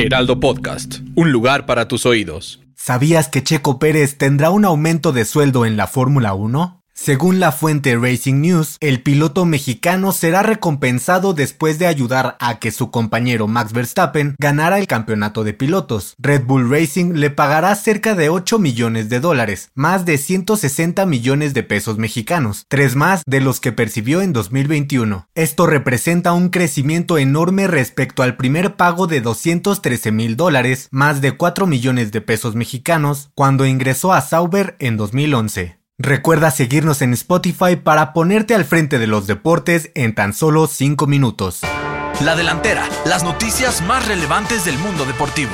Heraldo Podcast, un lugar para tus oídos. ¿Sabías que Checo Pérez tendrá un aumento de sueldo en la Fórmula 1? Según la fuente Racing News, el piloto mexicano será recompensado después de ayudar a que su compañero Max Verstappen ganara el campeonato de pilotos. Red Bull Racing le pagará cerca de 8 millones de dólares, más de 160 millones de pesos mexicanos, tres más de los que percibió en 2021. Esto representa un crecimiento enorme respecto al primer pago de 213 mil dólares, más de 4 millones de pesos mexicanos, cuando ingresó a Sauber en 2011. Recuerda seguirnos en Spotify para ponerte al frente de los deportes en tan solo 5 minutos. La delantera, las noticias más relevantes del mundo deportivo.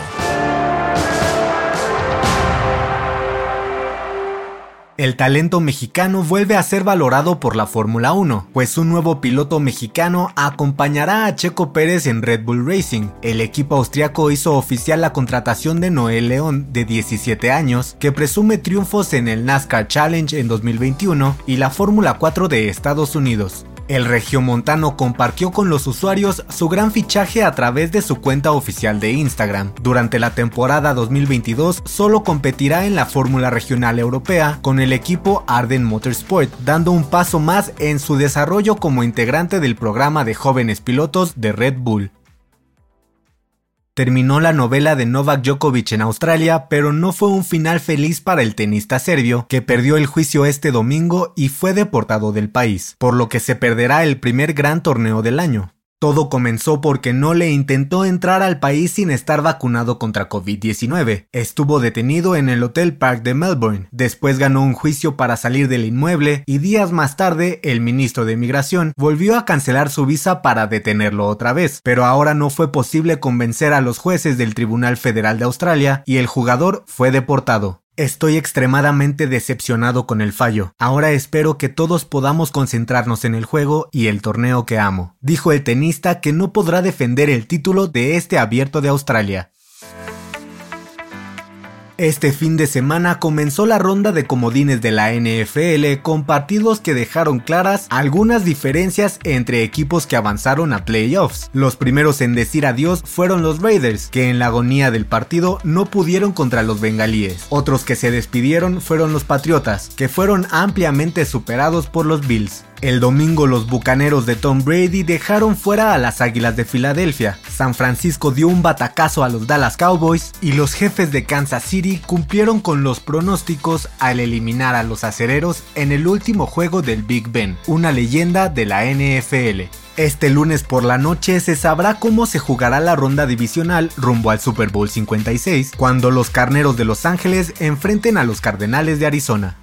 El talento mexicano vuelve a ser valorado por la Fórmula 1, pues un nuevo piloto mexicano acompañará a Checo Pérez en Red Bull Racing. El equipo austriaco hizo oficial la contratación de Noel León, de 17 años, que presume triunfos en el NASCAR Challenge en 2021 y la Fórmula 4 de Estados Unidos. El regiomontano compartió con los usuarios su gran fichaje a través de su cuenta oficial de Instagram. Durante la temporada 2022 solo competirá en la Fórmula Regional Europea con el equipo Arden Motorsport, dando un paso más en su desarrollo como integrante del programa de jóvenes pilotos de Red Bull. Terminó la novela de Novak Djokovic en Australia, pero no fue un final feliz para el tenista serbio, que perdió el juicio este domingo y fue deportado del país, por lo que se perderá el primer gran torneo del año. Todo comenzó porque no le intentó entrar al país sin estar vacunado contra COVID-19. Estuvo detenido en el Hotel Park de Melbourne. Después ganó un juicio para salir del inmueble y días más tarde el ministro de Migración volvió a cancelar su visa para detenerlo otra vez. Pero ahora no fue posible convencer a los jueces del Tribunal Federal de Australia y el jugador fue deportado. Estoy extremadamente decepcionado con el fallo. Ahora espero que todos podamos concentrarnos en el juego y el torneo que amo, dijo el tenista que no podrá defender el título de este abierto de Australia. Este fin de semana comenzó la ronda de comodines de la NFL con partidos que dejaron claras algunas diferencias entre equipos que avanzaron a playoffs. Los primeros en decir adiós fueron los Raiders, que en la agonía del partido no pudieron contra los bengalíes. Otros que se despidieron fueron los Patriotas, que fueron ampliamente superados por los Bills. El domingo los bucaneros de Tom Brady dejaron fuera a las Águilas de Filadelfia, San Francisco dio un batacazo a los Dallas Cowboys y los jefes de Kansas City cumplieron con los pronósticos al eliminar a los acereros en el último juego del Big Ben, una leyenda de la NFL. Este lunes por la noche se sabrá cómo se jugará la ronda divisional rumbo al Super Bowl 56, cuando los Carneros de Los Ángeles enfrenten a los Cardenales de Arizona.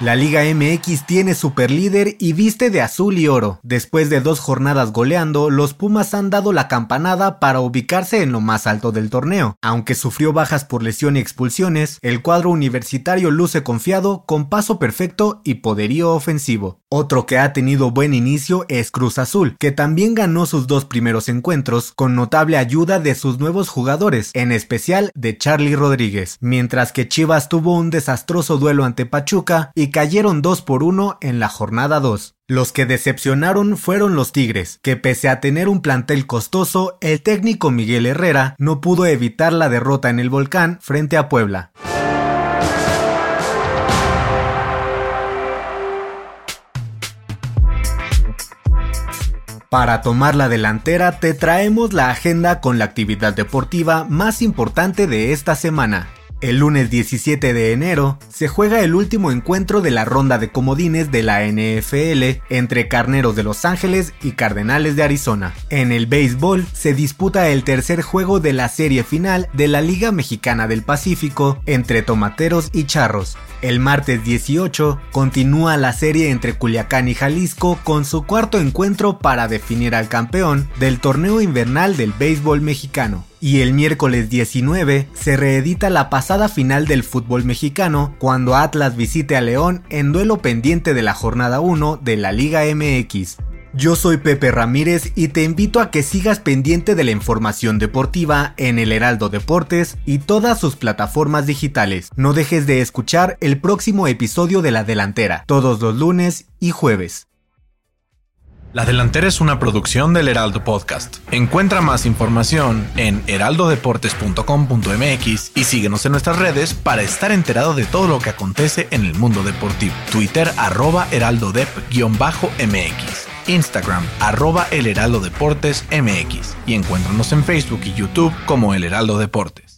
La Liga MX tiene superlíder y viste de azul y oro. Después de dos jornadas goleando, los Pumas han dado la campanada para ubicarse en lo más alto del torneo. Aunque sufrió bajas por lesión y expulsiones, el cuadro universitario luce confiado, con paso perfecto y poderío ofensivo. Otro que ha tenido buen inicio es Cruz Azul, que también ganó sus dos primeros encuentros con notable ayuda de sus nuevos jugadores, en especial de Charlie Rodríguez, mientras que Chivas tuvo un desastroso duelo ante Pachuca y cayeron 2 por 1 en la jornada 2. Los que decepcionaron fueron los Tigres, que pese a tener un plantel costoso, el técnico Miguel Herrera no pudo evitar la derrota en el volcán frente a Puebla. Para tomar la delantera te traemos la agenda con la actividad deportiva más importante de esta semana. El lunes 17 de enero se juega el último encuentro de la ronda de comodines de la NFL entre Carneros de Los Ángeles y Cardenales de Arizona. En el béisbol se disputa el tercer juego de la serie final de la Liga Mexicana del Pacífico entre Tomateros y Charros. El martes 18 continúa la serie entre Culiacán y Jalisco con su cuarto encuentro para definir al campeón del torneo invernal del béisbol mexicano. Y el miércoles 19 se reedita la pasada final del fútbol mexicano cuando Atlas visite a León en duelo pendiente de la jornada 1 de la Liga MX. Yo soy Pepe Ramírez y te invito a que sigas pendiente de la información deportiva en el Heraldo Deportes y todas sus plataformas digitales. No dejes de escuchar el próximo episodio de La Delantera, todos los lunes y jueves. La Delantera es una producción del Heraldo Podcast. Encuentra más información en heraldodeportes.com.mx y síguenos en nuestras redes para estar enterado de todo lo que acontece en el mundo deportivo. Twitter arroba heraldodep-mx. Instagram, arroba El Heraldo Deportes MX y encuéntranos en Facebook y YouTube como El Heraldo Deportes.